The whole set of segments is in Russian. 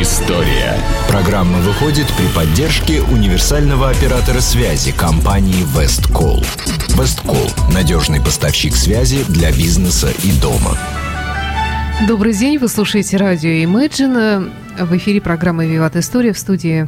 История. Программа выходит при поддержке универсального оператора связи компании Весткол. Весткол – надежный поставщик связи для бизнеса и дома. Добрый день, вы слушаете радио Imagine. В эфире программа «Виват История» в студии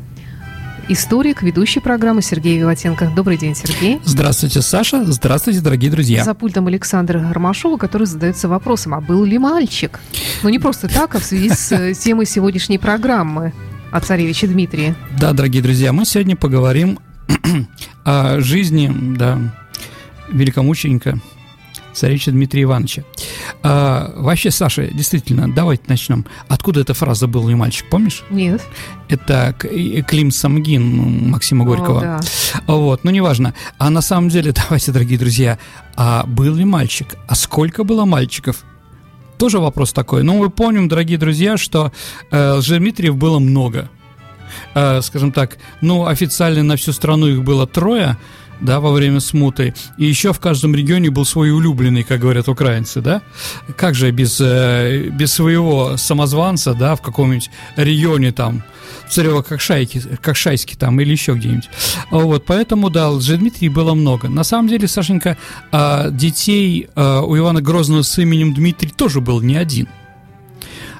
историк, ведущий программы Сергей Виватенко. Добрый день, Сергей. Здравствуйте, Саша. Здравствуйте, дорогие друзья. За пультом Александра Гармашова, который задается вопросом, а был ли мальчик? Ну, не просто так, а в связи с э, темой сегодняшней программы о царевиче Дмитрии. Да, дорогие друзья, мы сегодня поговорим о жизни, да, великомученика царевича Дмитрия Ивановича. А, вообще, Саша, действительно, давайте начнем. Откуда эта фраза «был ли мальчик», помнишь? Нет. Это Клим Самгин Максима Горького. О, да. Вот, ну неважно. А на самом деле, давайте, дорогие друзья, а был ли мальчик? А сколько было мальчиков? Тоже вопрос такой. Ну, мы помним, дорогие друзья, что э, Лжедмитриев было много. Э, скажем так, ну, официально на всю страну их было трое, да, во время смуты. И еще в каждом регионе был свой улюбленный, как говорят украинцы, да? Как же без, э, без своего самозванца, да, в каком-нибудь регионе там, царево как шайки, как шайски там или еще где-нибудь. Вот, поэтому, да, Лжедмитрий было много. На самом деле, Сашенька, а, детей а, у Ивана Грозного с именем Дмитрий тоже был не один.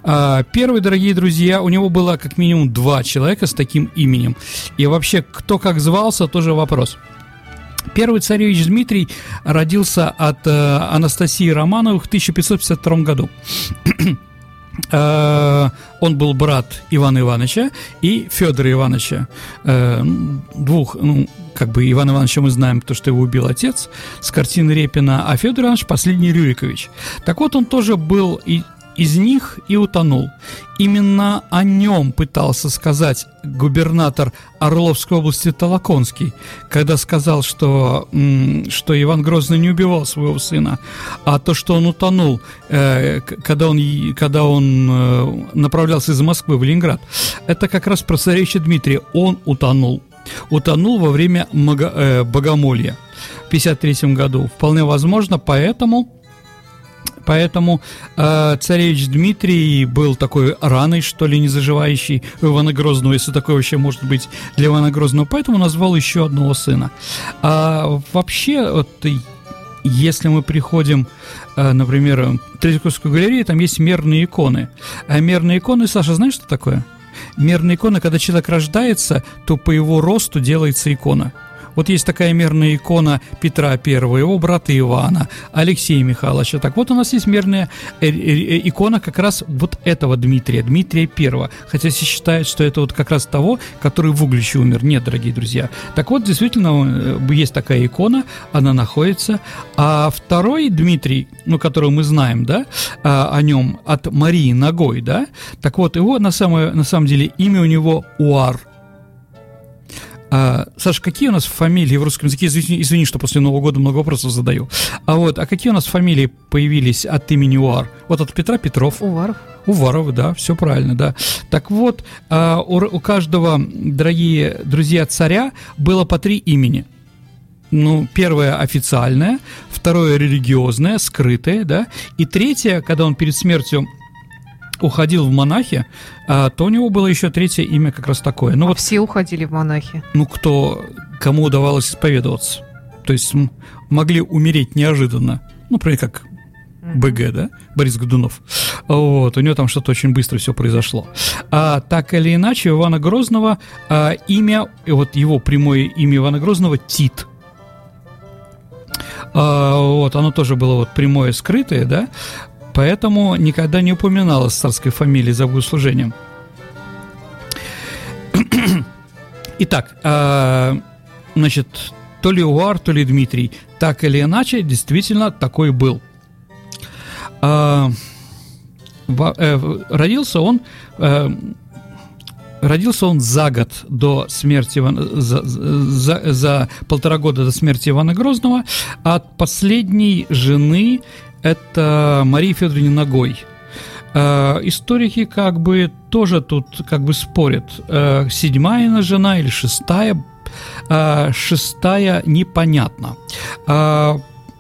А, первый, дорогие друзья, у него было как минимум два человека с таким именем. И вообще, кто как звался, тоже вопрос. Первый царевич Дмитрий родился от э, Анастасии Романовых в 1552 году. Э, он был брат Ивана Ивановича и Федора Ивановича. Э, двух, ну, как бы Ивана Ивановича мы знаем, то, что его убил отец с картины Репина, а Федор Иванович последний Рюрикович. Так вот, он тоже был и из них и утонул. Именно о нем пытался сказать губернатор Орловской области Толоконский, когда сказал, что, что Иван Грозный не убивал своего сына, а то, что он утонул, э, когда он, когда он э, направлялся из Москвы в Ленинград. Это как раз про царевича Дмитрия. Он утонул. Утонул во время э, богомолья в 1953 году. Вполне возможно, поэтому Поэтому э, царевич Дмитрий был такой раной, что ли, не заживающий у Ивана Грозного, если такое вообще может быть для Ивана Грозного, поэтому назвал еще одного сына. А вообще, вот, если мы приходим, э, например, в Третьяковскую галерею, там есть мерные иконы. А мерные иконы, Саша, знаешь, что такое? Мерные иконы, когда человек рождается, то по его росту делается икона – вот есть такая мерная икона Петра I, его брата Ивана, Алексея Михайловича. Так вот у нас есть мерная э, э, э, икона как раз вот этого Дмитрия, Дмитрия I. Хотя все считают, что это вот как раз того, который в Угличе умер. Нет, дорогие друзья. Так вот, действительно, есть такая икона, она находится. А второй Дмитрий, ну, которого мы знаем, да, а, о нем от Марии Ногой, да, так вот, его на, самое, на самом деле имя у него Уар – а, Саша, какие у нас фамилии в русском языке? Извини, извини, что после Нового года много вопросов задаю. А вот, а какие у нас фамилии появились от имени Уар? Вот от Петра Петров. Уваров. Уваров, да, все правильно, да. Так вот, а, у, у каждого, дорогие друзья царя, было по три имени. Ну, первое официальное, второе религиозное, скрытое, да, и третье, когда он перед смертью уходил в монахи, а, то у него было еще третье имя как раз такое. Ну, а вот, все уходили в монахи? Ну, кто, кому удавалось исповедоваться. То есть могли умереть неожиданно. Ну, например, как БГ, да, Борис Годунов. Вот, у него там что-то очень быстро все произошло. А так или иначе, у Ивана Грозного а, имя, вот его прямое имя Ивана Грозного Тит. А, вот, оно тоже было вот прямое скрытое, да, поэтому никогда не упоминалось царской фамилии за богослужением. Итак, э, значит, то ли Уар, то ли Дмитрий, так или иначе, действительно такой был. Э, э, родился он э, Родился он за год до смерти за, за, за полтора года до смерти Ивана Грозного от последней жены это Мария Федоровна Ногой. Э, историки как бы тоже тут как бы спорят, э, седьмая она жена или шестая, э, шестая непонятно.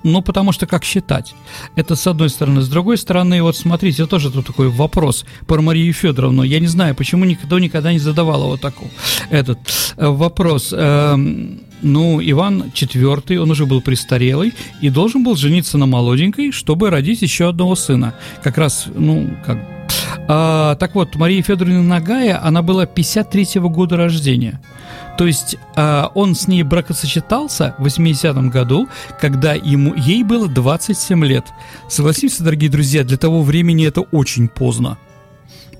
Ну, потому что как считать? Это с одной стороны. С другой стороны, вот смотрите, тоже тут такой вопрос про Марию Федоровну. Я не знаю, почему никто никогда не задавал вот такой этот вопрос. Эм, ну, Иван IV, он уже был престарелый и должен был жениться на молоденькой, чтобы родить еще одного сына. Как раз, ну, как а, так вот, Мария Федоровна Нагая, она была 53-го года рождения. То есть а, он с ней бракосочетался в 80-м году, когда ему, ей было 27 лет. Согласимся, дорогие друзья, для того времени это очень поздно.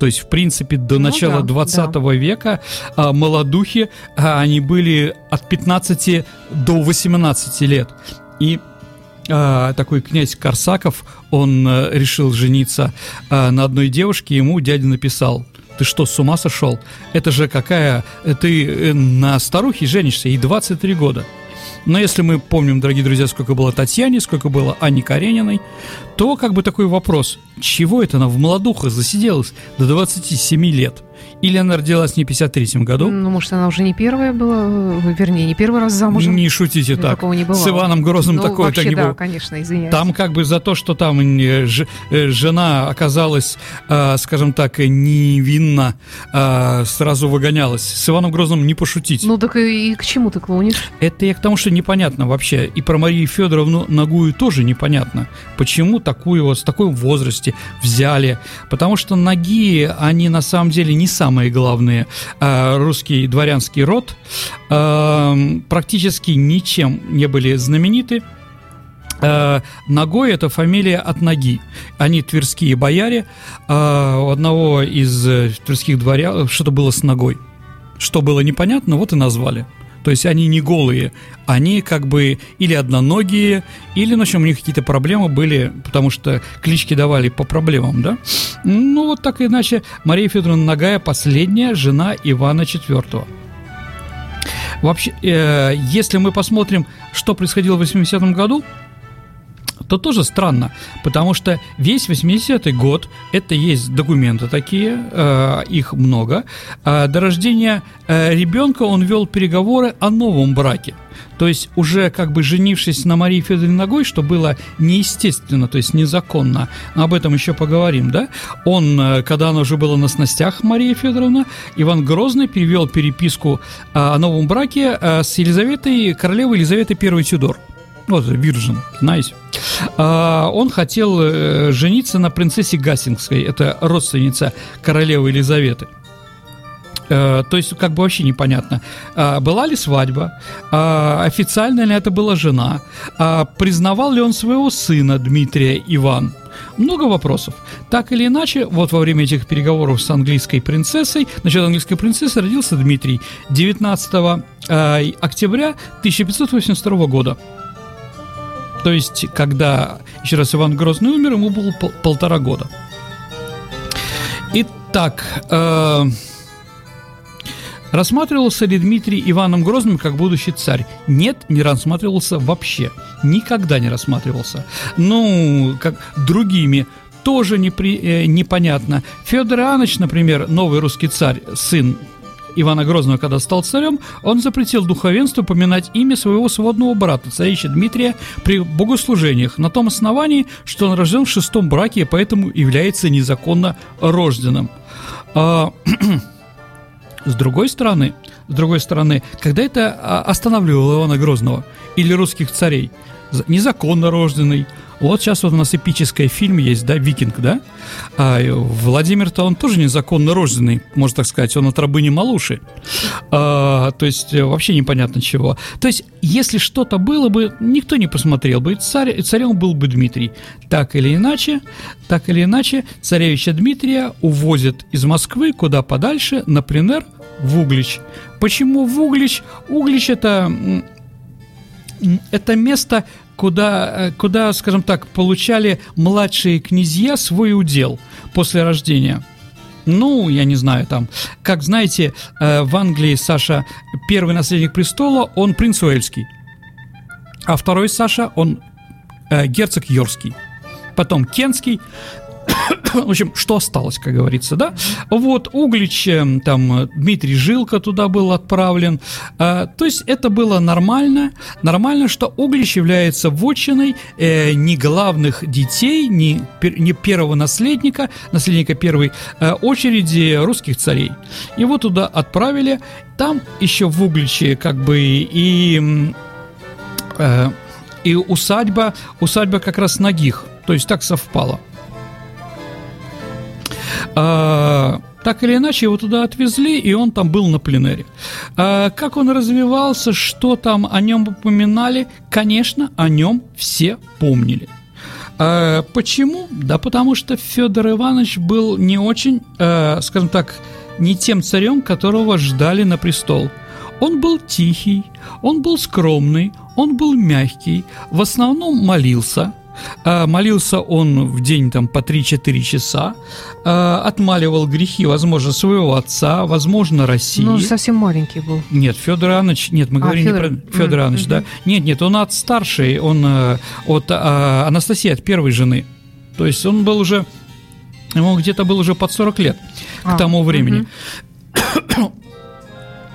То есть, в принципе, до ну, начала да, 20 да. века а, молодухи, а, они были от 15 до 18 лет. И а, такой князь Корсаков, он а, решил жениться а, на одной девушке, ему дядя написал, ты что, с ума сошел? Это же какая... Ты э, на старухе женишься, ей 23 года. Но если мы помним, дорогие друзья, сколько было Татьяне, сколько было Анне Карениной, то как бы такой вопрос, чего это она в молодухах засиделась до 27 лет – или она родилась не в 53 году? Ну, может, она уже не первая была, э, вернее, не первый раз замужем. Не шутите ну, так. Такого не бывало. С Иваном Грозным ну, такое вообще, не да, было. конечно, извиняюсь. Там как бы за то, что там э, жена оказалась, э, скажем так, невинна, сразу выгонялась. С Иваном Грозным не пошутить. Ну, так и, к чему ты клонишь? Это я к тому, что непонятно вообще. И про Марию Федоровну Нагую тоже непонятно. Почему такую вот, в таком возрасте взяли? Потому что Ноги, они на самом деле не самые главные, а, русский дворянский род, а, практически ничем не были знамениты. А, Ногой это фамилия от ноги. Они тверские бояре. У одного из э, тверских дворян что-то было с ногой. Что было непонятно, вот и назвали. То есть они не голые, они как бы или одноногие, или, ну, в общем, у них какие-то проблемы были, потому что клички давали по проблемам, да? Ну, вот так иначе Мария Федоровна Нагая последняя жена Ивана IV. Вообще, э, если мы посмотрим, что происходило в 80-м году, то тоже странно, потому что весь 80-й год, это есть документы такие, э, их много, э, до рождения э, ребенка он вел переговоры о новом браке. То есть уже как бы женившись на Марии Федоровне Ногой, что было неестественно, то есть незаконно, об этом еще поговорим, да, он, э, когда она уже была на снастях, Мария Федоровна, Иван Грозный перевел переписку э, о новом браке э, с Елизаветой, королевой Елизаветой I Тюдор вот, Виржин, знаете. А, он хотел э, жениться на принцессе Гастингской, это родственница королевы Елизаветы. Э, то есть, как бы вообще непонятно, а, была ли свадьба, а, официально ли это была жена, признавал ли он своего сына Дмитрия Иван. Много вопросов. Так или иначе, вот во время этих переговоров с английской принцессой, насчет английской принцессы родился Дмитрий 19 э, октября 1582 года. То есть, когда, еще раз, Иван Грозный умер, ему было пол полтора года. Итак, э, рассматривался ли Дмитрий Иваном Грозным как будущий царь? Нет, не рассматривался вообще. Никогда не рассматривался. Ну, как другими тоже непри, э, непонятно. Федор Иоаннович, например, новый русский царь, сын Ивана Грозного, когда стал царем, он запретил духовенству поминать имя своего сводного брата, царевича Дмитрия, при богослужениях, на том основании, что он рожден в шестом браке и поэтому является незаконно рожденным. А, с другой стороны, с другой стороны, когда это а, останавливало Ивана Грозного или русских царей, незаконно рожденный, вот сейчас вот у нас эпический фильм есть, да, «Викинг», да? А Владимир-то он тоже незаконно рожденный, можно так сказать, он от рабыни Малуши. А, то есть э, вообще непонятно чего. То есть если что-то было бы, никто не посмотрел бы, царь, царем был бы Дмитрий. Так или иначе, так или иначе, царевича Дмитрия увозят из Москвы куда подальше, на пленэр в Углич. Почему в Углич? Углич это это место, куда, э, куда, скажем так, получали младшие князья свой удел после рождения. Ну, я не знаю, там, как знаете, э, в Англии Саша, первый наследник престола, он принц Уэльский. А второй Саша, он э, герцог Йорский. Потом Кенский, в общем, что осталось, как говорится, да? Вот, Углич, там, Дмитрий Жилко туда был отправлен. А, то есть это было нормально. Нормально, что Углич является вотчиной э, не главных детей, не, не первого наследника, наследника первой э, очереди русских царей. Его туда отправили. Там еще в Угличе как бы и... Э, и усадьба, усадьба как раз Нагих, то есть так совпало. А, так или иначе, его туда отвезли, и он там был на пленере. А, как он развивался, что там о нем упоминали, конечно, о нем все помнили. А, почему? Да потому что Федор Иванович был не очень, а, скажем так, не тем царем, которого ждали на престол. Он был тихий, он был скромный, он был мягкий, в основном молился – молился он в день там по 3-4 часа, а, отмаливал грехи, возможно, своего отца, возможно, России. Ну, совсем маленький был. Нет, Федор Иванович, нет, мы а, говорим Федор... не про Федор mm-hmm. Иванович, да. Нет, нет, он от старшей, он э, от а, Анастасии, от первой жены. То есть он был уже, ему где-то был уже под 40 лет а, к тому времени.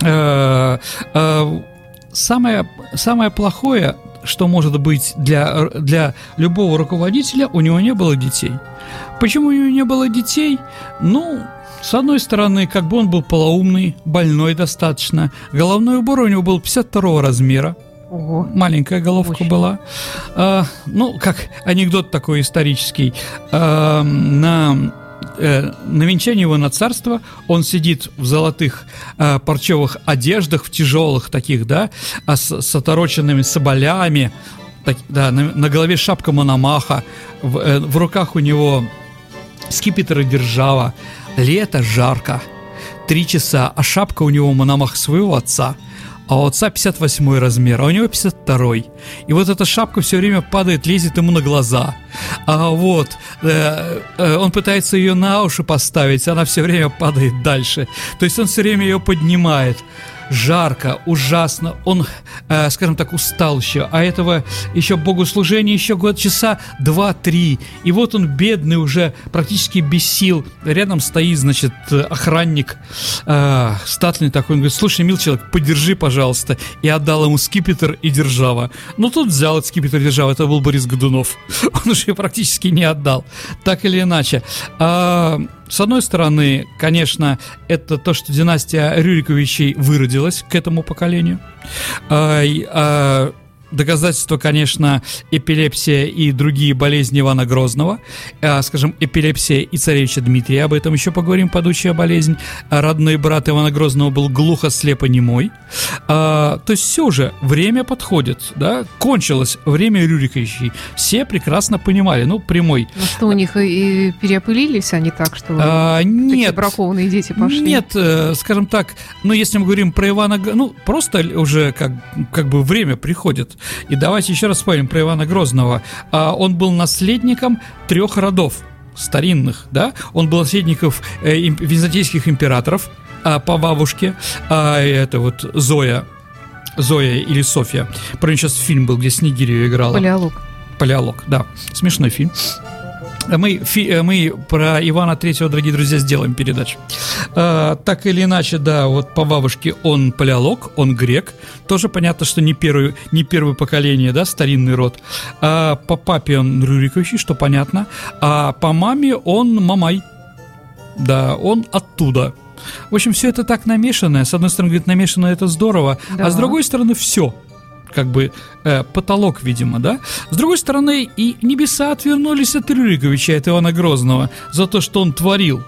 Mm-hmm. самое, самое плохое что может быть для, для любого руководителя, у него не было детей. Почему у него не было детей? Ну, с одной стороны, как бы он был полоумный, больной достаточно. Головной убор у него был 52 размера. Ого. Маленькая головка Очень. была. А, ну, как анекдот такой исторический. А, на э, на венчании его на царство он сидит в золотых э, парчевых одеждах, в тяжелых таких, да, а с, с отороченными соболями, так, да, на, на голове шапка Мономаха, в, э, в руках у него скипетр и держава. Лето жарко, три часа, а шапка у него Мономах своего отца – а у отца 58 размер, а у него 52. И вот эта шапка все время падает, лезет ему на глаза. А вот, э, э, он пытается ее на уши поставить, она все время падает дальше. То есть он все время ее поднимает. Жарко, ужасно, он, э, скажем так, устал еще, а этого еще богослужения еще год часа два-три, и вот он бедный уже, практически без сил, рядом стоит, значит, охранник, э, статный такой, он говорит, слушай, мил человек, подержи, пожалуйста, и отдал ему скипетр и держава. Ну, тут взял скипетр и держава, это был Борис Годунов, он уже практически не отдал, так или иначе. А, с одной стороны, конечно, это то, что династия Рюриковичей выродилась к этому поколению. А, а, Доказательство, конечно, эпилепсия и другие болезни Ивана Грозного, а, скажем, эпилепсия и царевича Дмитрия, об этом еще поговорим, падучая болезнь. А родной брат Ивана Грозного был глухо слепо-немой. А, то есть все уже, время подходит, да, кончилось время Рюриковичей. Все прекрасно понимали, ну, прямой. Ну что, у них и переопылились они так, что а, нет, бракованные дети пошли? Нет, э, скажем так, ну, если мы говорим про Ивана, ну, просто уже как, как бы время приходит. И давайте еще раз вспомним про Ивана Грозного. А, он был наследником трех родов старинных, да? Он был наследников э, византийских императоров а, по бабушке, а это вот Зоя, Зоя или Софья. Про нее сейчас фильм был, где Снегирью играла. Палеолог. Палеолог, да. Смешной фильм. Мы, фи, э, мы про Ивана Третьего, дорогие друзья, сделаем передачу. А, так или иначе, да, вот по бабушке он палеолог, он грек. Тоже понятно, что не, первый, не первое поколение, да, старинный род. А по папе он Рюриковичи, что понятно. А по маме он Мамай. Да, он оттуда. В общем, все это так намешанное. С одной стороны, говорит, намешано это здорово, да. а с другой стороны, все как бы э, потолок, видимо, да. С другой стороны, и небеса отвернулись от Рюриковича, от Ивана Грозного, за то, что он творил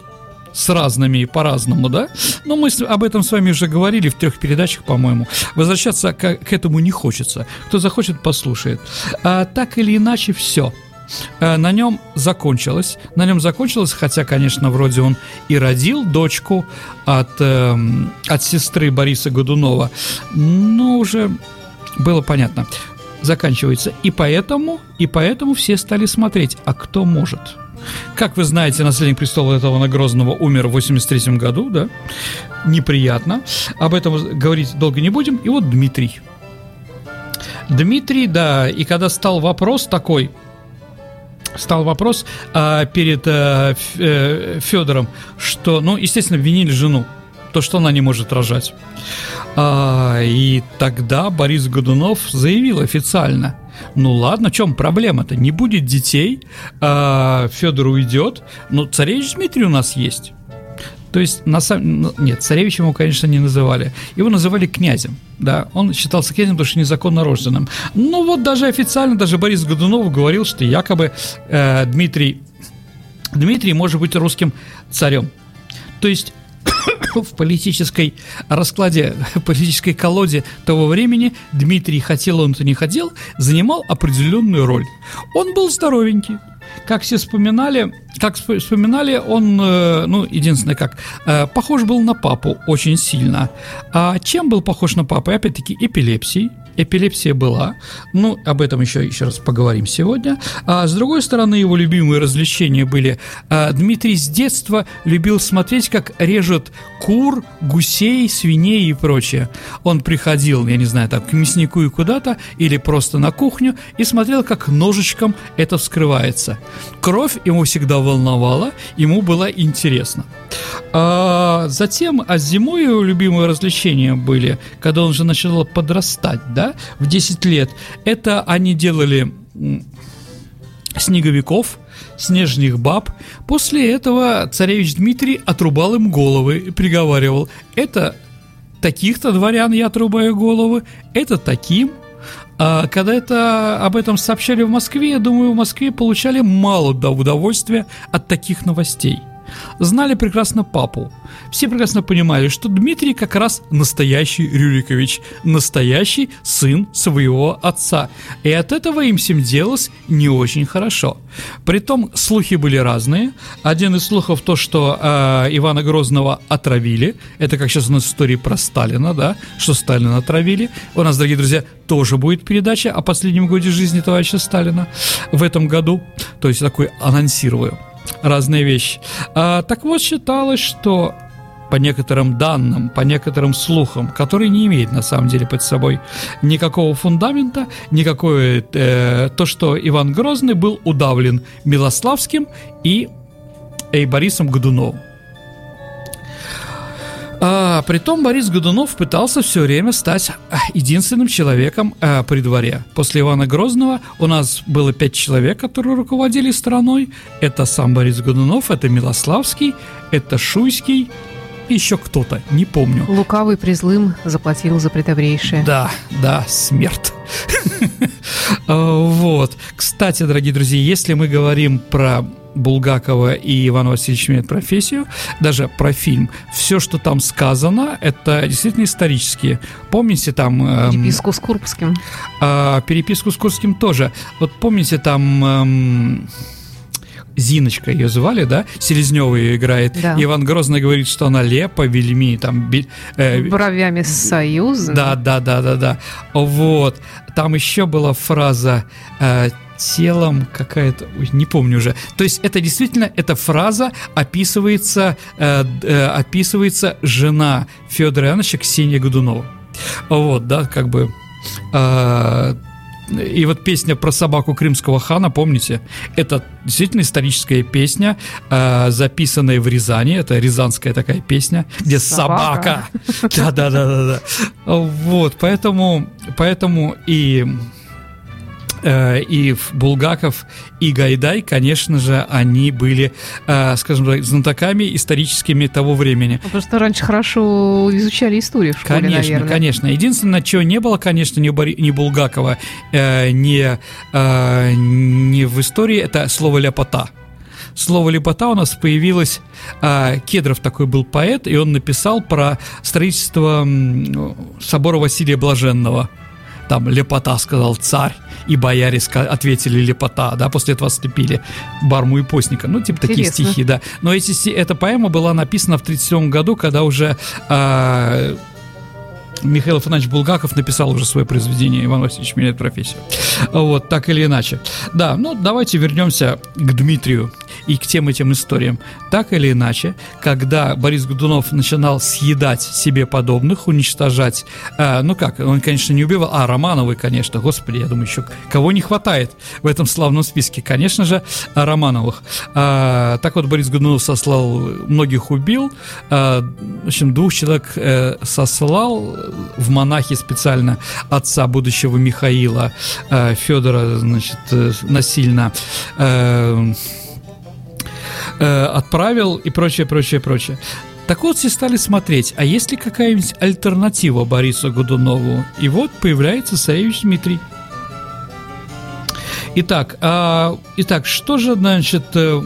с разными и по-разному, да? Но мы об этом с вами уже говорили в трех передачах, по-моему. Возвращаться к, к этому не хочется. Кто захочет, послушает. А, так или иначе, все. А, на нем закончилось. На нем закончилось, хотя, конечно, вроде он и родил дочку от, э, от сестры Бориса Годунова, но уже было понятно. Заканчивается. И поэтому, и поэтому все стали смотреть, а кто может. Как вы знаете, наследник престола этого Грозного умер в 83 году, да? Неприятно. Об этом говорить долго не будем. И вот Дмитрий. Дмитрий, да, и когда стал вопрос такой, стал вопрос а, перед а, э, Федором, что, ну, естественно, винили жену, то, что она не может рожать. А, и тогда Борис Годунов заявил официально, ну ладно, в чем проблема-то? Не будет детей, а, Федор уйдет, но царевич Дмитрий у нас есть. То есть, на самом ну, нет, царевичем его, конечно, не называли. Его называли князем, да. Он считался князем, потому что незаконно рожденным. Но вот даже официально, даже Борис Годунов говорил, что якобы э, Дмитрий, Дмитрий может быть русским царем. То есть в политической раскладе, политической колоде того времени Дмитрий, хотел он то не хотел, занимал определенную роль. Он был здоровенький, как все вспоминали, как вспоминали, он, э, ну, единственное как, э, похож был на папу очень сильно. А чем был похож на папу? Опять-таки, эпилепсией эпилепсия была. Ну, об этом еще, еще раз поговорим сегодня. А с другой стороны, его любимые развлечения были. А, Дмитрий с детства любил смотреть, как режут кур, гусей, свиней и прочее. Он приходил, я не знаю, там, к мяснику и куда-то, или просто на кухню, и смотрел, как ножичком это вскрывается. Кровь ему всегда волновала, ему было интересно. А затем, а зимой его любимые развлечения были, когда он уже начал подрастать, да, в 10 лет. Это они делали снеговиков, снежных баб. После этого царевич Дмитрий отрубал им головы и приговаривал, это таких-то дворян я отрубаю головы, это таким. А когда это об этом сообщали в Москве, я думаю, в Москве получали мало удовольствия от таких новостей знали прекрасно папу. Все прекрасно понимали, что Дмитрий как раз настоящий Рюрикович, настоящий сын своего отца. И от этого им всем делалось не очень хорошо. Притом слухи были разные. Один из слухов то, что э, Ивана Грозного отравили. Это как сейчас у нас истории про Сталина, да, что Сталина отравили. У нас, дорогие друзья, тоже будет передача о последнем годе жизни товарища Сталина в этом году. То есть такой анонсирую разные вещи. А, так вот, считалось, что по некоторым данным, по некоторым слухам, которые не имеют на самом деле под собой никакого фундамента, никакое э, то, что Иван Грозный был удавлен Милославским и, и Борисом Годуновым. А, притом Борис Годунов пытался все время стать а, единственным человеком а, при дворе. После Ивана Грозного у нас было пять человек, которые руководили страной. Это сам Борис Годунов, это Милославский, это Шуйский, еще кто-то, не помню. Лукавый призлым заплатил за предобрейшее. Да, да, смерть. Вот. Кстати, дорогие друзья, если мы говорим про Булгакова и Иван Васильевич меняют профессию, даже про фильм. Все, что там сказано, это действительно исторические. Помните там... Эм, переписку с Курбским. Э, переписку с Курбским тоже. Вот помните там... Эм, Зиночка ее звали, да? Селезнева ее играет. Да. Иван Грозный говорит, что она лепа, вельми, там... Э, Бровями союза. Да, да, да, да, да. Вот. Там еще была фраза э, телом какая-то, не помню уже. То есть это действительно эта фраза описывается, э, э, описывается жена Федора Ивановича Ксения Годунова. Вот, да, как бы. Э, и вот песня про собаку крымского хана, помните? Это действительно историческая песня, э, записанная в Рязани. Это рязанская такая песня, где собака. Да-да-да-да. Вот, поэтому, поэтому и и Булгаков, и Гайдай, конечно же, они были, э, скажем так, знатоками историческими того времени. Ну, просто раньше хорошо изучали историю в школе, Конечно, наверное. конечно. Единственное, чего не было, конечно, ни, Булгакова, э, ни, ни в истории, это слово «ляпота» слово «лепота» у нас появилось... А, Кедров такой был поэт, и он написал про строительство собора Василия Блаженного там лепота, сказал царь, и бояре ответили лепота, да, после этого слепили Барму и Постника, ну, типа такие Интересно. стихи, да. Но эти, эта поэма была написана в 1937 году, когда уже э, Михаил Афанасьевич Булгаков написал уже свое произведение «Иван Васильевич меняет профессию». Вот, так или иначе. Да, ну, давайте вернемся к Дмитрию. и к тем этим историям. Так или иначе, когда Борис Годунов начинал съедать себе подобных, уничтожать, э, ну как, он, конечно, не убивал, а Романовы, конечно, господи, я думаю, еще кого не хватает в этом славном списке, конечно же, Романовых. Э, так вот, Борис Годунов сослал, многих убил, э, в общем, двух человек э, сослал в монахи специально отца будущего Михаила э, Федора, значит, э, насильно э, э, отправил и прочее, прочее, прочее. Так вот, все стали смотреть, а есть ли какая-нибудь альтернатива Борису Годунову? И вот появляется царевич Дмитрий. Итак, а, итак, что же, значит, э,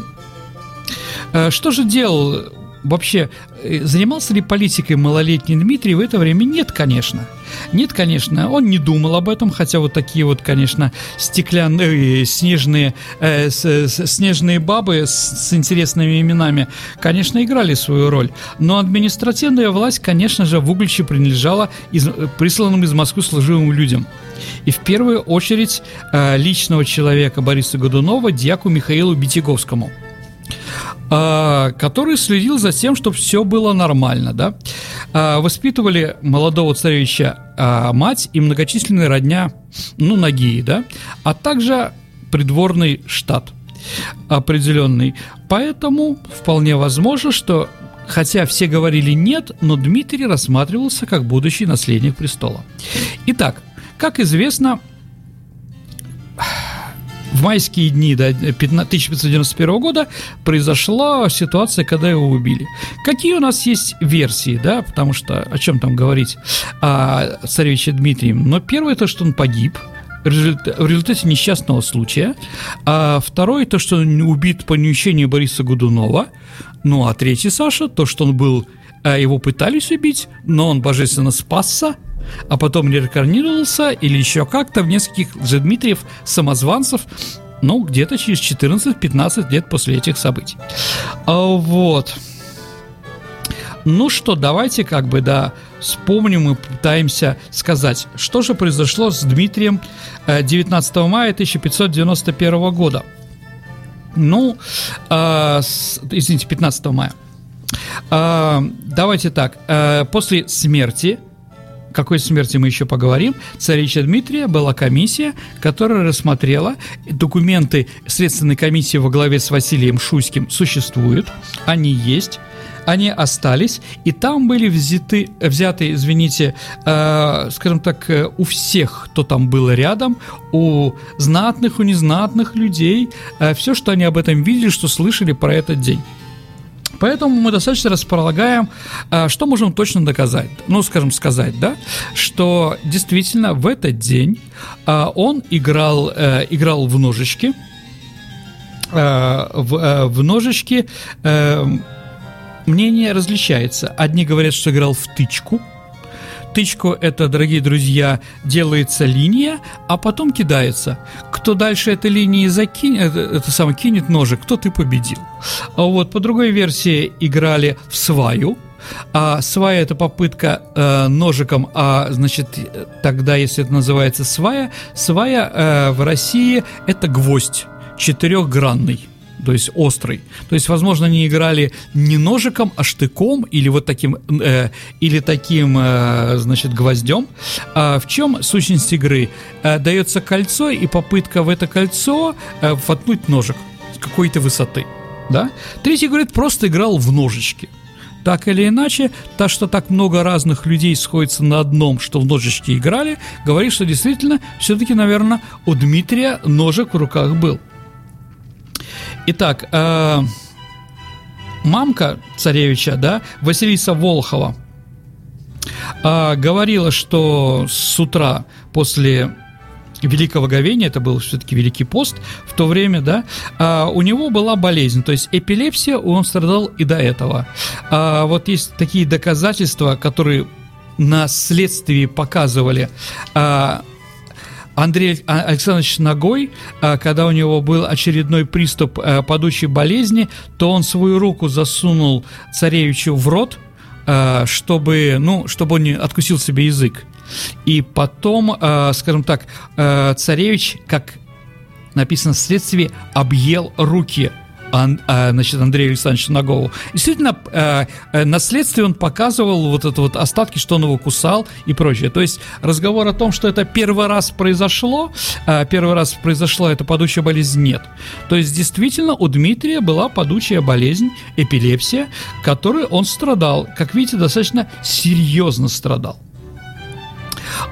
что же делал вообще, э, занимался ли политикой малолетний Дмитрий в это время? Нет, конечно. Нет, конечно, он не думал об этом, хотя вот такие вот, конечно, стеклянные, э, снежные, э, с, с, снежные бабы с, с интересными именами, конечно, играли свою роль. Но административная власть, конечно же, в Угличе принадлежала из, присланным из Москвы служивым людям. И в первую очередь э, личного человека Бориса Годунова, дьяку Михаилу Битяговскому – который следил за тем, чтобы все было нормально, да. А, воспитывали молодого царевича а, мать и многочисленная родня, ну, ноги, да, а также придворный штат определенный. Поэтому вполне возможно, что Хотя все говорили нет, но Дмитрий рассматривался как будущий наследник престола. Итак, как известно, в майские дни да, 1591 года произошла ситуация, когда его убили. Какие у нас есть версии, да, потому что о чем там говорить о царевиче Дмитрии? Но первое то, что он погиб, в результате несчастного случая. А второе, то, что он убит по неучению Бориса Годунова. Ну, а третий, Саша, то, что он был, а, его пытались убить, но он божественно спасся, а потом реинкарнировался или еще как-то в нескольких же Дмитриев самозванцев, ну, где-то через 14-15 лет после этих событий. А, вот. Ну что, давайте как бы, да, вспомним и пытаемся сказать, что же произошло с Дмитрием 19 э, мая 1591 года. Ну, э, с, извините, 15 мая. Э, давайте так, э, после смерти какой смерти мы еще поговорим, царевича Дмитрия была комиссия, которая рассмотрела документы Следственной комиссии во главе с Василием Шуйским существуют, они есть, они остались, и там были взяты, взяты извините, э, скажем так, э, у всех, кто там был рядом, у знатных, у незнатных людей, э, все, что они об этом видели, что слышали про этот день. Поэтому мы достаточно располагаем, а, что можем точно доказать, ну, скажем, сказать, да, что действительно в этот день а, он играл, э, играл в ножички, э, в, э, в ножички мнение различается. Одни говорят, что играл в тычку, Тычку это, дорогие друзья, делается линия, а потом кидается. Кто дальше этой линии закинет, это, это самое кинет ножик, кто ты победил. А вот по другой версии играли в сваю, а свая это попытка э, ножиком, а значит тогда, если это называется свая, свая э, в России это гвоздь четырехгранный то есть острый. То есть, возможно, они играли не ножиком, а штыком или вот таким, э, или таким, э, значит, гвоздем. А в чем сущность игры? Э, дается кольцо, и попытка в это кольцо э, воткнуть ножик с какой-то высоты. Да? Третий говорит, просто играл в ножички. Так или иначе, то, что так много разных людей сходится на одном, что в ножички играли, говорит, что действительно, все-таки, наверное, у Дмитрия ножик в руках был. Итак, э, мамка царевича, да, Василиса Волхова, э, говорила, что с утра после Великого Говения, это был все-таки Великий пост в то время, да, а, у него была болезнь, то есть эпилепсия, он страдал и до этого. А, вот есть такие доказательства, которые на следствии показывали а, Андрей Александрович Ногой, а, когда у него был очередной приступ а, падучей болезни, то он свою руку засунул царевичу в рот, а, чтобы, ну, чтобы он не откусил себе язык. И потом, скажем так, царевич, как написано в следствии, объел руки значит, Андрею Александровичу на. Действительно, на следствии он показывал вот это вот остатки, что он его кусал и прочее. То есть разговор о том, что это первый раз произошло, первый раз произошла эта падучая болезнь, нет. То есть действительно у Дмитрия была падучая болезнь, эпилепсия, которой он страдал. Как видите, достаточно серьезно страдал.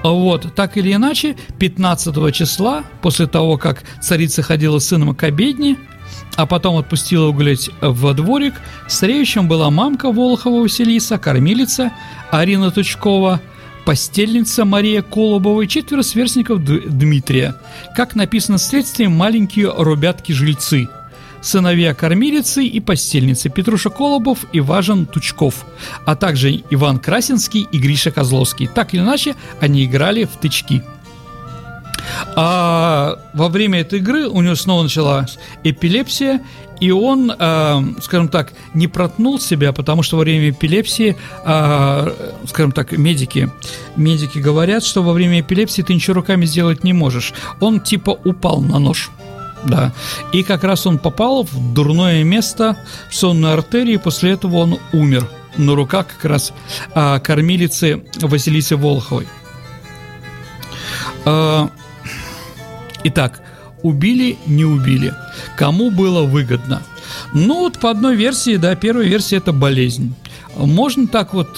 Вот, так или иначе, 15 числа, после того, как царица ходила с сыном к обедне, а потом отпустила гулять во дворик, стареющим была мамка Волохова Василиса, кормилица Арина Тучкова, постельница Мария Колобова и четверо сверстников Дмитрия. Как написано в следствии, маленькие рубятки-жильцы – сыновья кормилицы и постельницы Петруша Колобов и Важен Тучков, а также Иван Красинский и Гриша Козловский. Так или иначе, они играли в тычки. А во время этой игры у него снова началась эпилепсия, и он, э, скажем так, не протнул себя, потому что во время эпилепсии, э, скажем так, медики, медики говорят, что во время эпилепсии ты ничего руками сделать не можешь. Он типа упал на нож. Да. И как раз он попал в дурное место, в сонную артерию, и после этого он умер на руках как раз а, кормилицы Василисы Волховой. Итак, убили, не убили. Кому было выгодно? Ну, вот по одной версии, да, первая версия – это болезнь. Можно так вот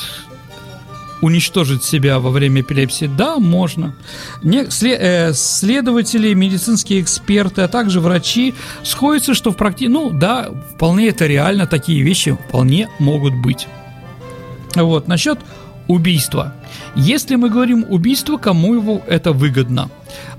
уничтожить себя во время эпилепсии? Да, можно. Не, след, э, следователи, медицинские эксперты, а также врачи сходятся, что в практике, ну да, вполне это реально, такие вещи вполне могут быть. Вот, насчет убийства. Если мы говорим убийство, кому его это выгодно?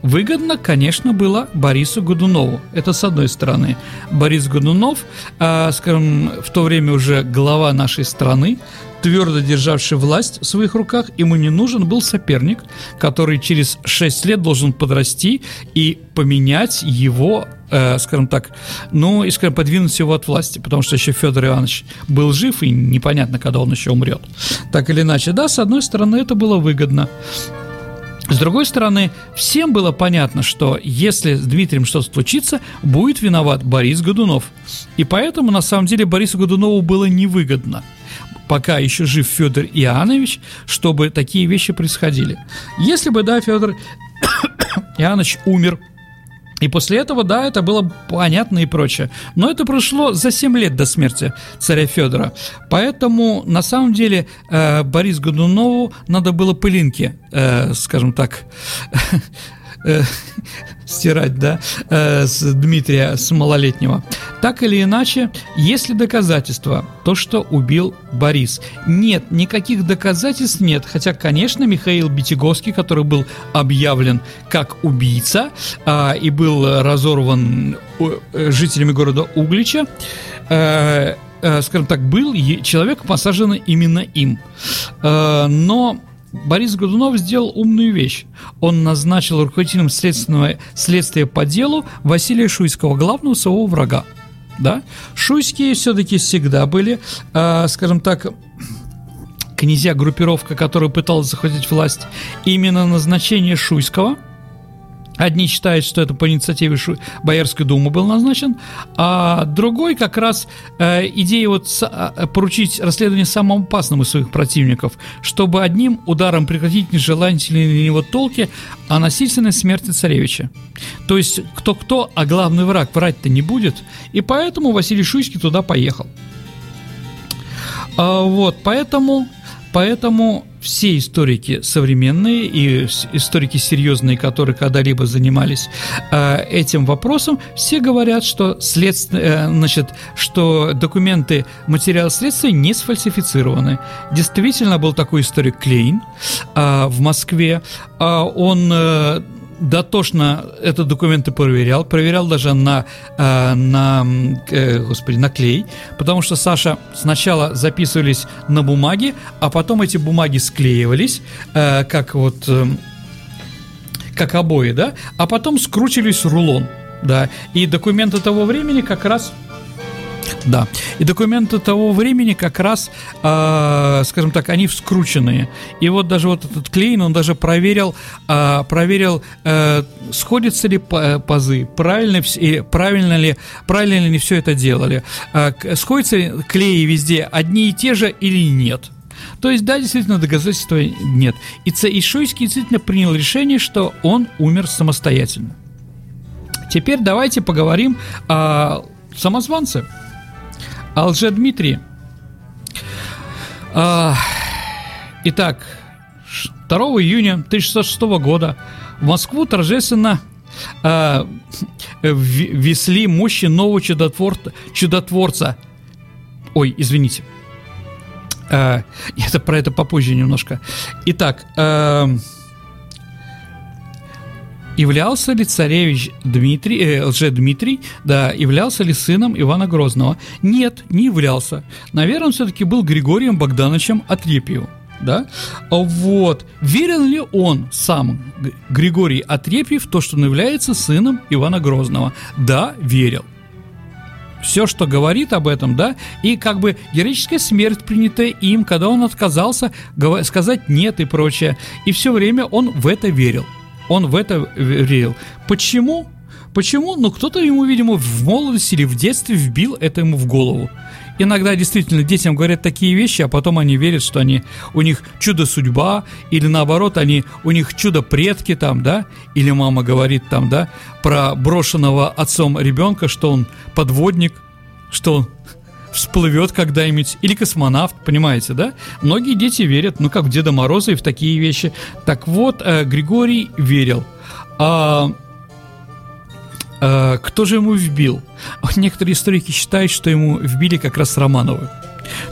Выгодно, конечно, было Борису Годунову. Это с одной стороны. Борис Годунов, э, скажем, в то время уже глава нашей страны, твердо державший власть в своих руках, ему не нужен был соперник, который через 6 лет должен подрасти и поменять его э, скажем так, ну, и, скажем, подвинуть его от власти, потому что еще Федор Иванович был жив, и непонятно, когда он еще умрет. Так или иначе, да, с одной стороны, это было выгодно. С другой стороны, всем было понятно, что если с Дмитрием что-то случится, будет виноват Борис Годунов. И поэтому, на самом деле, Борису Годунову было невыгодно – пока еще жив Федор Иоаннович, чтобы такие вещи происходили. Если бы, да, Федор Иоаннович умер, и после этого, да, это было понятно и прочее. Но это прошло за 7 лет до смерти царя Федора. Поэтому, на самом деле, э, Борис Годунову надо было пылинки, э, скажем так, э, стирать, да, э, с Дмитрия, с малолетнего. Так или иначе, если доказательства, то, что убил Борис. Нет, никаких доказательств нет, хотя, конечно, Михаил Битиговский, который был объявлен как убийца э, и был разорван э, жителями города Углича, э, э, скажем так, был человек посажен именно им. Э, но Борис Годунов сделал умную вещь. Он назначил руководителем следственного следствия по делу Василия Шуйского, главного своего врага. Да? Шуйские все-таки всегда были, э, скажем так, князья группировка, которая пыталась захватить власть. Именно назначение Шуйского – Одни считают, что это по инициативе. Боярской думы был назначен, а другой как раз э, идея вот с, э, поручить расследование самому опасному из своих противников, чтобы одним ударом прекратить нежелательные для него толки о насильственной смерти царевича. То есть кто-кто, а главный враг врать-то не будет, и поэтому Василий Шуйский туда поехал. А, вот, поэтому Поэтому все историки современные и историки серьезные, которые когда-либо занимались э, этим вопросом, все говорят, что, следств... э, значит, что документы материала следствия не сфальсифицированы. Действительно был такой историк Клейн э, в Москве. Э, он э, дотошно этот документы проверял, проверял даже на, э, на, э, господи, на клей, потому что Саша сначала записывались на бумаге, а потом эти бумаги склеивались, э, как вот, э, как обои, да, а потом скручивались рулон, да, и документы того времени как раз Да. И документы того времени как раз, э, скажем так, они вскрученные. И вот даже вот этот Клейн, он даже проверил, э, проверил, э, сходятся ли пазы, правильно, правильно ли, правильно ли все это делали, э, сходятся клеи везде одни и те же или нет. То есть, да, действительно, доказательства нет. И Ишуйский действительно принял решение, что он умер самостоятельно. Теперь давайте поговорим о самозванце. О лже-Дмитрии. А, итак, 2 июня 1606 года в Москву торжественно а, везли мощи нового чудотвор... чудотворца. Ой, извините. А, это про это попозже немножко. Итак, а, Являлся ли царевич Дмитрий, э, лже-Дмитрий, да, являлся ли сыном Ивана Грозного? Нет, не являлся. Наверное, он все-таки был Григорием Богдановичем Отрепьевым да? Вот. Верил ли он сам, Григорий Отрепьев, то, что он является сыном Ивана Грозного? Да, верил. Все, что говорит об этом, да, и как бы героическая смерть, принятая им, когда он отказался сказать нет и прочее, и все время он в это верил. Он в это верил. Почему? Почему? Ну, кто-то ему, видимо, в молодости или в детстве вбил это ему в голову. Иногда действительно детям говорят такие вещи, а потом они верят, что они, у них чудо-судьба, или наоборот, они, у них чудо-предки там, да, или мама говорит там, да, про брошенного отцом ребенка, что он подводник, что он всплывет когда-нибудь, или космонавт, понимаете, да? Многие дети верят, ну, как в Деда Мороза и в такие вещи. Так вот, э, Григорий верил. А, а, кто же ему вбил? Некоторые историки считают, что ему вбили как раз Романовы.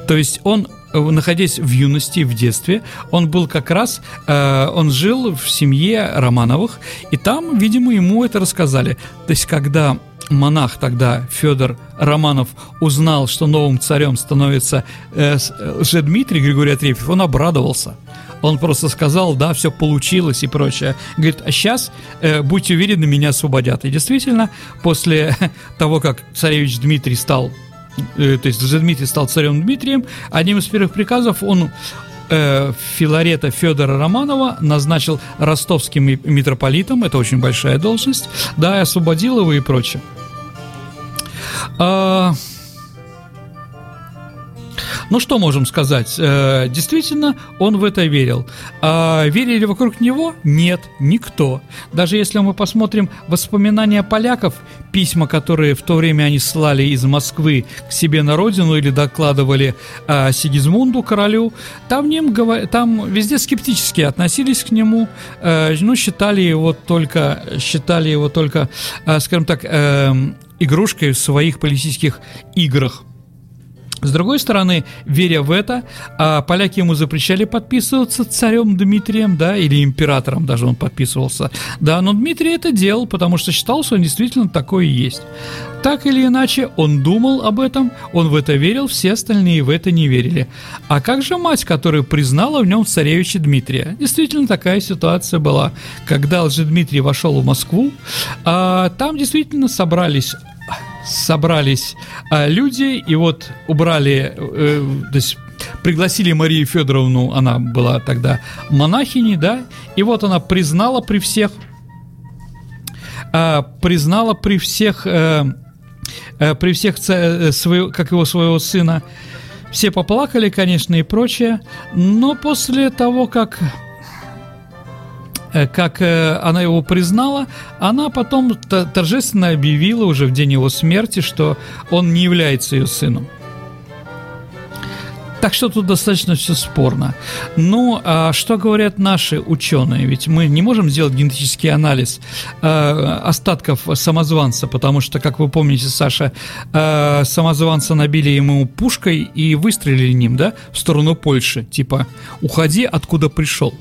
То есть он находясь в юности, в детстве, он был как раз, э, он жил в семье Романовых, и там, видимо, ему это рассказали. То есть, когда монах тогда Федор Романов узнал, что новым царем становится э, э, Дмитрий Григорий Отрепьев, он обрадовался. Он просто сказал, да, все получилось и прочее. Говорит, а сейчас, э, будьте уверены, меня освободят. И действительно, после того, как царевич Дмитрий стал, э, то есть Дмитрий стал царем Дмитрием, одним из первых приказов он э, Филарета Федора Романова назначил ростовским митрополитом, это очень большая должность, да, и освободил его и прочее. А... Ну что можем сказать? Э, действительно, он в это верил. А верили вокруг него? Нет, никто. Даже если мы посмотрим воспоминания поляков, письма, которые в то время они слали из Москвы к себе на родину или докладывали э, Сигизмунду, королю, там, ним, там везде скептически относились к нему, э, ну, считали его только, считали его только, э, скажем так, э, игрушкой в своих политических играх. С другой стороны, веря в это, а поляки ему запрещали подписываться царем Дмитрием, да, или императором даже он подписывался. Да, но Дмитрий это делал, потому что считал, что он действительно такое есть. Так или иначе, он думал об этом, он в это верил, все остальные в это не верили. А как же мать, которая признала в нем царевича Дмитрия? Действительно, такая ситуация была. Когда Дмитрий вошел в Москву, а, там действительно собрались собрались а, люди, и вот убрали, э, то есть пригласили Марию Федоровну, она была тогда монахиней, да, и вот она признала при всех, э, признала при всех, э, э, при всех своего, как его своего сына. Все поплакали, конечно, и прочее, но после того, как как э, она его признала, она потом торжественно объявила уже в день его смерти, что он не является ее сыном. Так что тут достаточно все спорно. Ну, а что говорят наши ученые? Ведь мы не можем сделать генетический анализ э, остатков самозванца, потому что, как вы помните, Саша, э, самозванца набили ему пушкой и выстрелили ним, да, в сторону Польши. Типа, уходи, откуда пришел.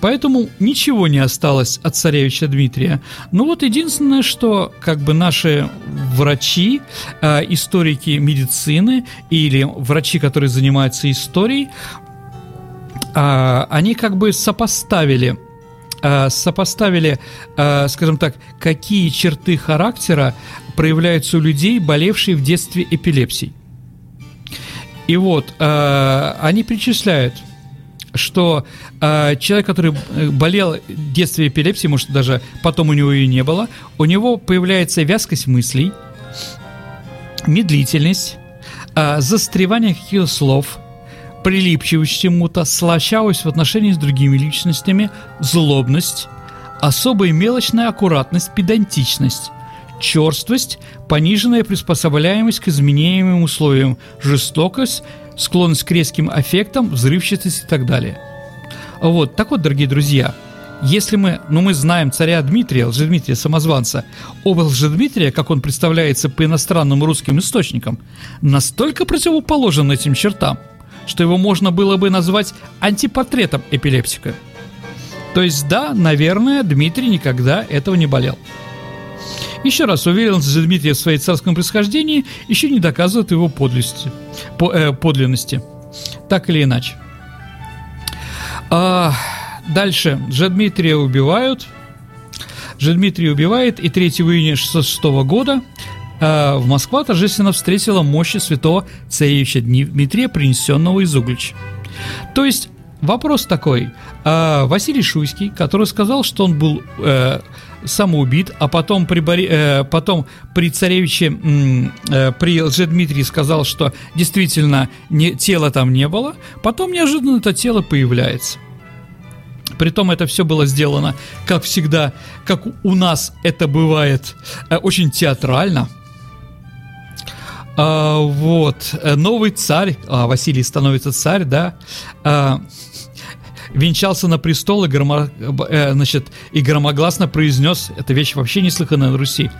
Поэтому ничего не осталось от царевича Дмитрия. Ну вот единственное, что как бы наши врачи, э, историки медицины или врачи, которые занимаются историей, э, они как бы сопоставили э, сопоставили, э, скажем так, какие черты характера проявляются у людей, болевших в детстве эпилепсией. И вот э, они причисляют, что э, человек, который болел в детстве эпилепсией, может даже потом у него ее не было, у него появляется вязкость мыслей, медлительность, э, застревание каких-то слов, прилипчивость к чему-то, слащавость в отношении с другими личностями, злобность, особая мелочная аккуратность, педантичность, черствость, пониженная приспособляемость к изменяемым условиям, жестокость, склонность к резким аффектам, взрывчатость и так далее. Вот, так вот, дорогие друзья, если мы, ну мы знаем царя Дмитрия, Лжедмитрия Самозванца, оба Лжедмитрия, как он представляется по иностранным русским источникам, настолько противоположен этим чертам, что его можно было бы назвать антипортретом эпилептика. То есть, да, наверное, Дмитрий никогда этого не болел. Еще раз, уверенность Дмитрия в своей царском происхождении еще не доказывает его подлинности. По, э, подлинности. Так или иначе. А, дальше. Дмитрия убивают. Дмитрия убивает, и 3 июня 1966 года э, в Москва торжественно встретила мощи святого царевича Дмитрия, принесенного из Углича. То есть вопрос такой. Э, Василий Шуйский, который сказал, что он был э, самоубит, а потом при, э, потом при царевиче, э, при Лжедмитрии сказал, что действительно не, тела там не было, потом неожиданно это тело появляется. Притом это все было сделано, как всегда, как у нас это бывает, э, очень театрально. А, вот, э, новый царь, а, Василий становится царь, да, а, венчался на престол и, громо, э, значит, и громогласно произнес, эта вещь вообще не слыхана на Руси,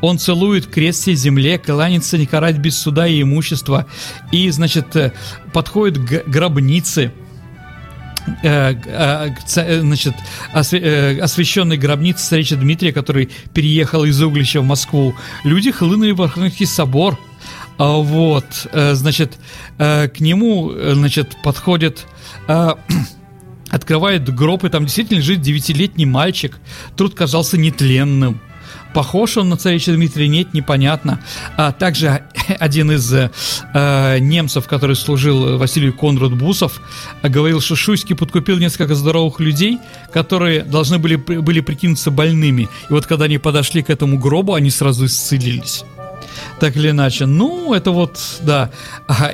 он целует крест земле, кланяется не карать без суда и имущества, и, значит, э, подходит к гробнице, э, значит, освященной гробнице царевича Дмитрия, который переехал из Углича в Москву. Люди хлынули в Архангельский собор. А вот, значит, к нему, значит, подходит Открывает гроб, и там действительно лежит девятилетний мальчик. Труд казался нетленным. Похож он на царевича Дмитрия? Нет, непонятно. А также один из э, немцев, который служил Василию Конрад Бусов, говорил, что Шуйский подкупил несколько здоровых людей, которые должны были, были прикинуться больными. И вот когда они подошли к этому гробу, они сразу исцелились так или иначе. Ну, это вот, да.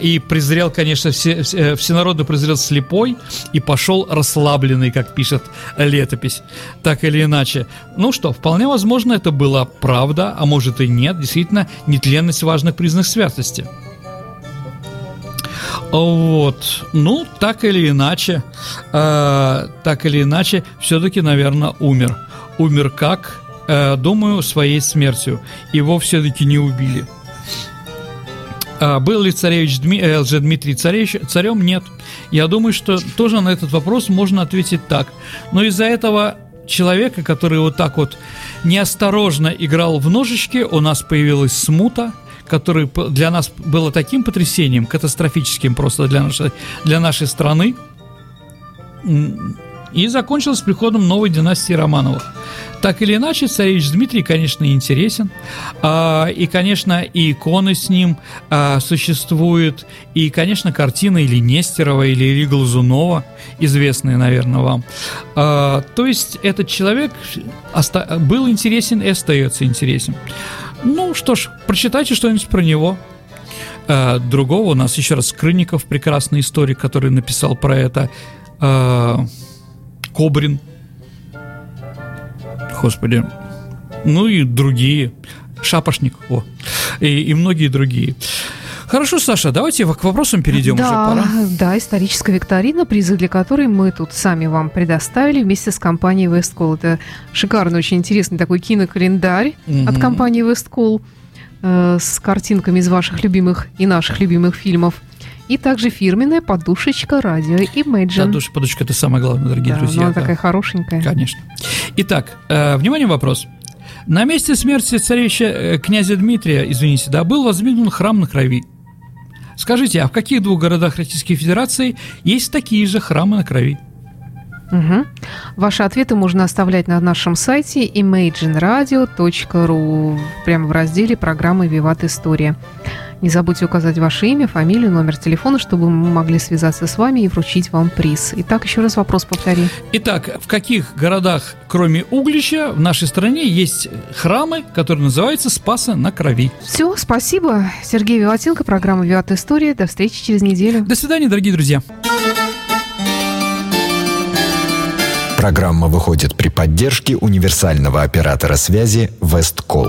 И презрел, конечно, все, э, всенародно презрел слепой и пошел расслабленный, как пишет летопись. Так или иначе. Ну что, вполне возможно, это была правда, а может и нет. Действительно, нетленность важных признак святости. Вот, ну, так или иначе, э, так или иначе, все-таки, наверное, умер. Умер как? Э, думаю, своей смертью. Его все-таки не убили. А, был ли царевич Дми, э, Дмитрий царевич, царем? Нет. Я думаю, что тоже на этот вопрос можно ответить так. Но из-за этого человека, который вот так вот неосторожно играл в ножички, у нас появилась смута, который для нас было таким потрясением, катастрофическим просто для нашей, для нашей страны и закончилось приходом новой династии Романовых. Так или иначе, царевич Дмитрий, конечно, интересен, а, и, конечно, и иконы с ним а, существуют, и, конечно, картина или Нестерова, или Ильи Глазунова, известные, наверное, вам. А, то есть этот человек был интересен и остается интересен. Ну что ж, прочитайте что-нибудь про него. Другого у нас еще раз Крынников, прекрасный историк, который написал про это. Кобрин. Господи. Ну и другие. Шапошник. О. И, и многие другие. Хорошо, Саша, давайте к вопросам перейдем да, уже. Пора. Да, историческая викторина, призы для которой мы тут сами вам предоставили вместе с компанией Westcall. Это шикарный, очень интересный такой кинокалендарь угу. от компании Westcall э, с картинками из ваших любимых и наших любимых фильмов. И также фирменная подушечка радио Imagine. Подушечка, подушечка это самое главное, дорогие да, друзья. Она да. такая хорошенькая. Конечно. Итак, э, внимание, вопрос. На месте смерти царевича э, князя Дмитрия, извините, да, был воздвигнут храм на крови. Скажите, а в каких двух городах Российской Федерации есть такие же храмы на крови? Угу. Ваши ответы можно оставлять на нашем сайте imagineradio.ru прямо в разделе программы «Виват История». Не забудьте указать ваше имя, фамилию, номер телефона, чтобы мы могли связаться с вами и вручить вам приз. Итак, еще раз вопрос повтори. Итак, в каких городах, кроме Углича, в нашей стране есть храмы, которые называются Спаса на Крови? Все, спасибо. Сергей Виватенко, программа «Виват История». До встречи через неделю. До свидания, дорогие друзья. Программа выходит при поддержке универсального оператора связи «Весткол».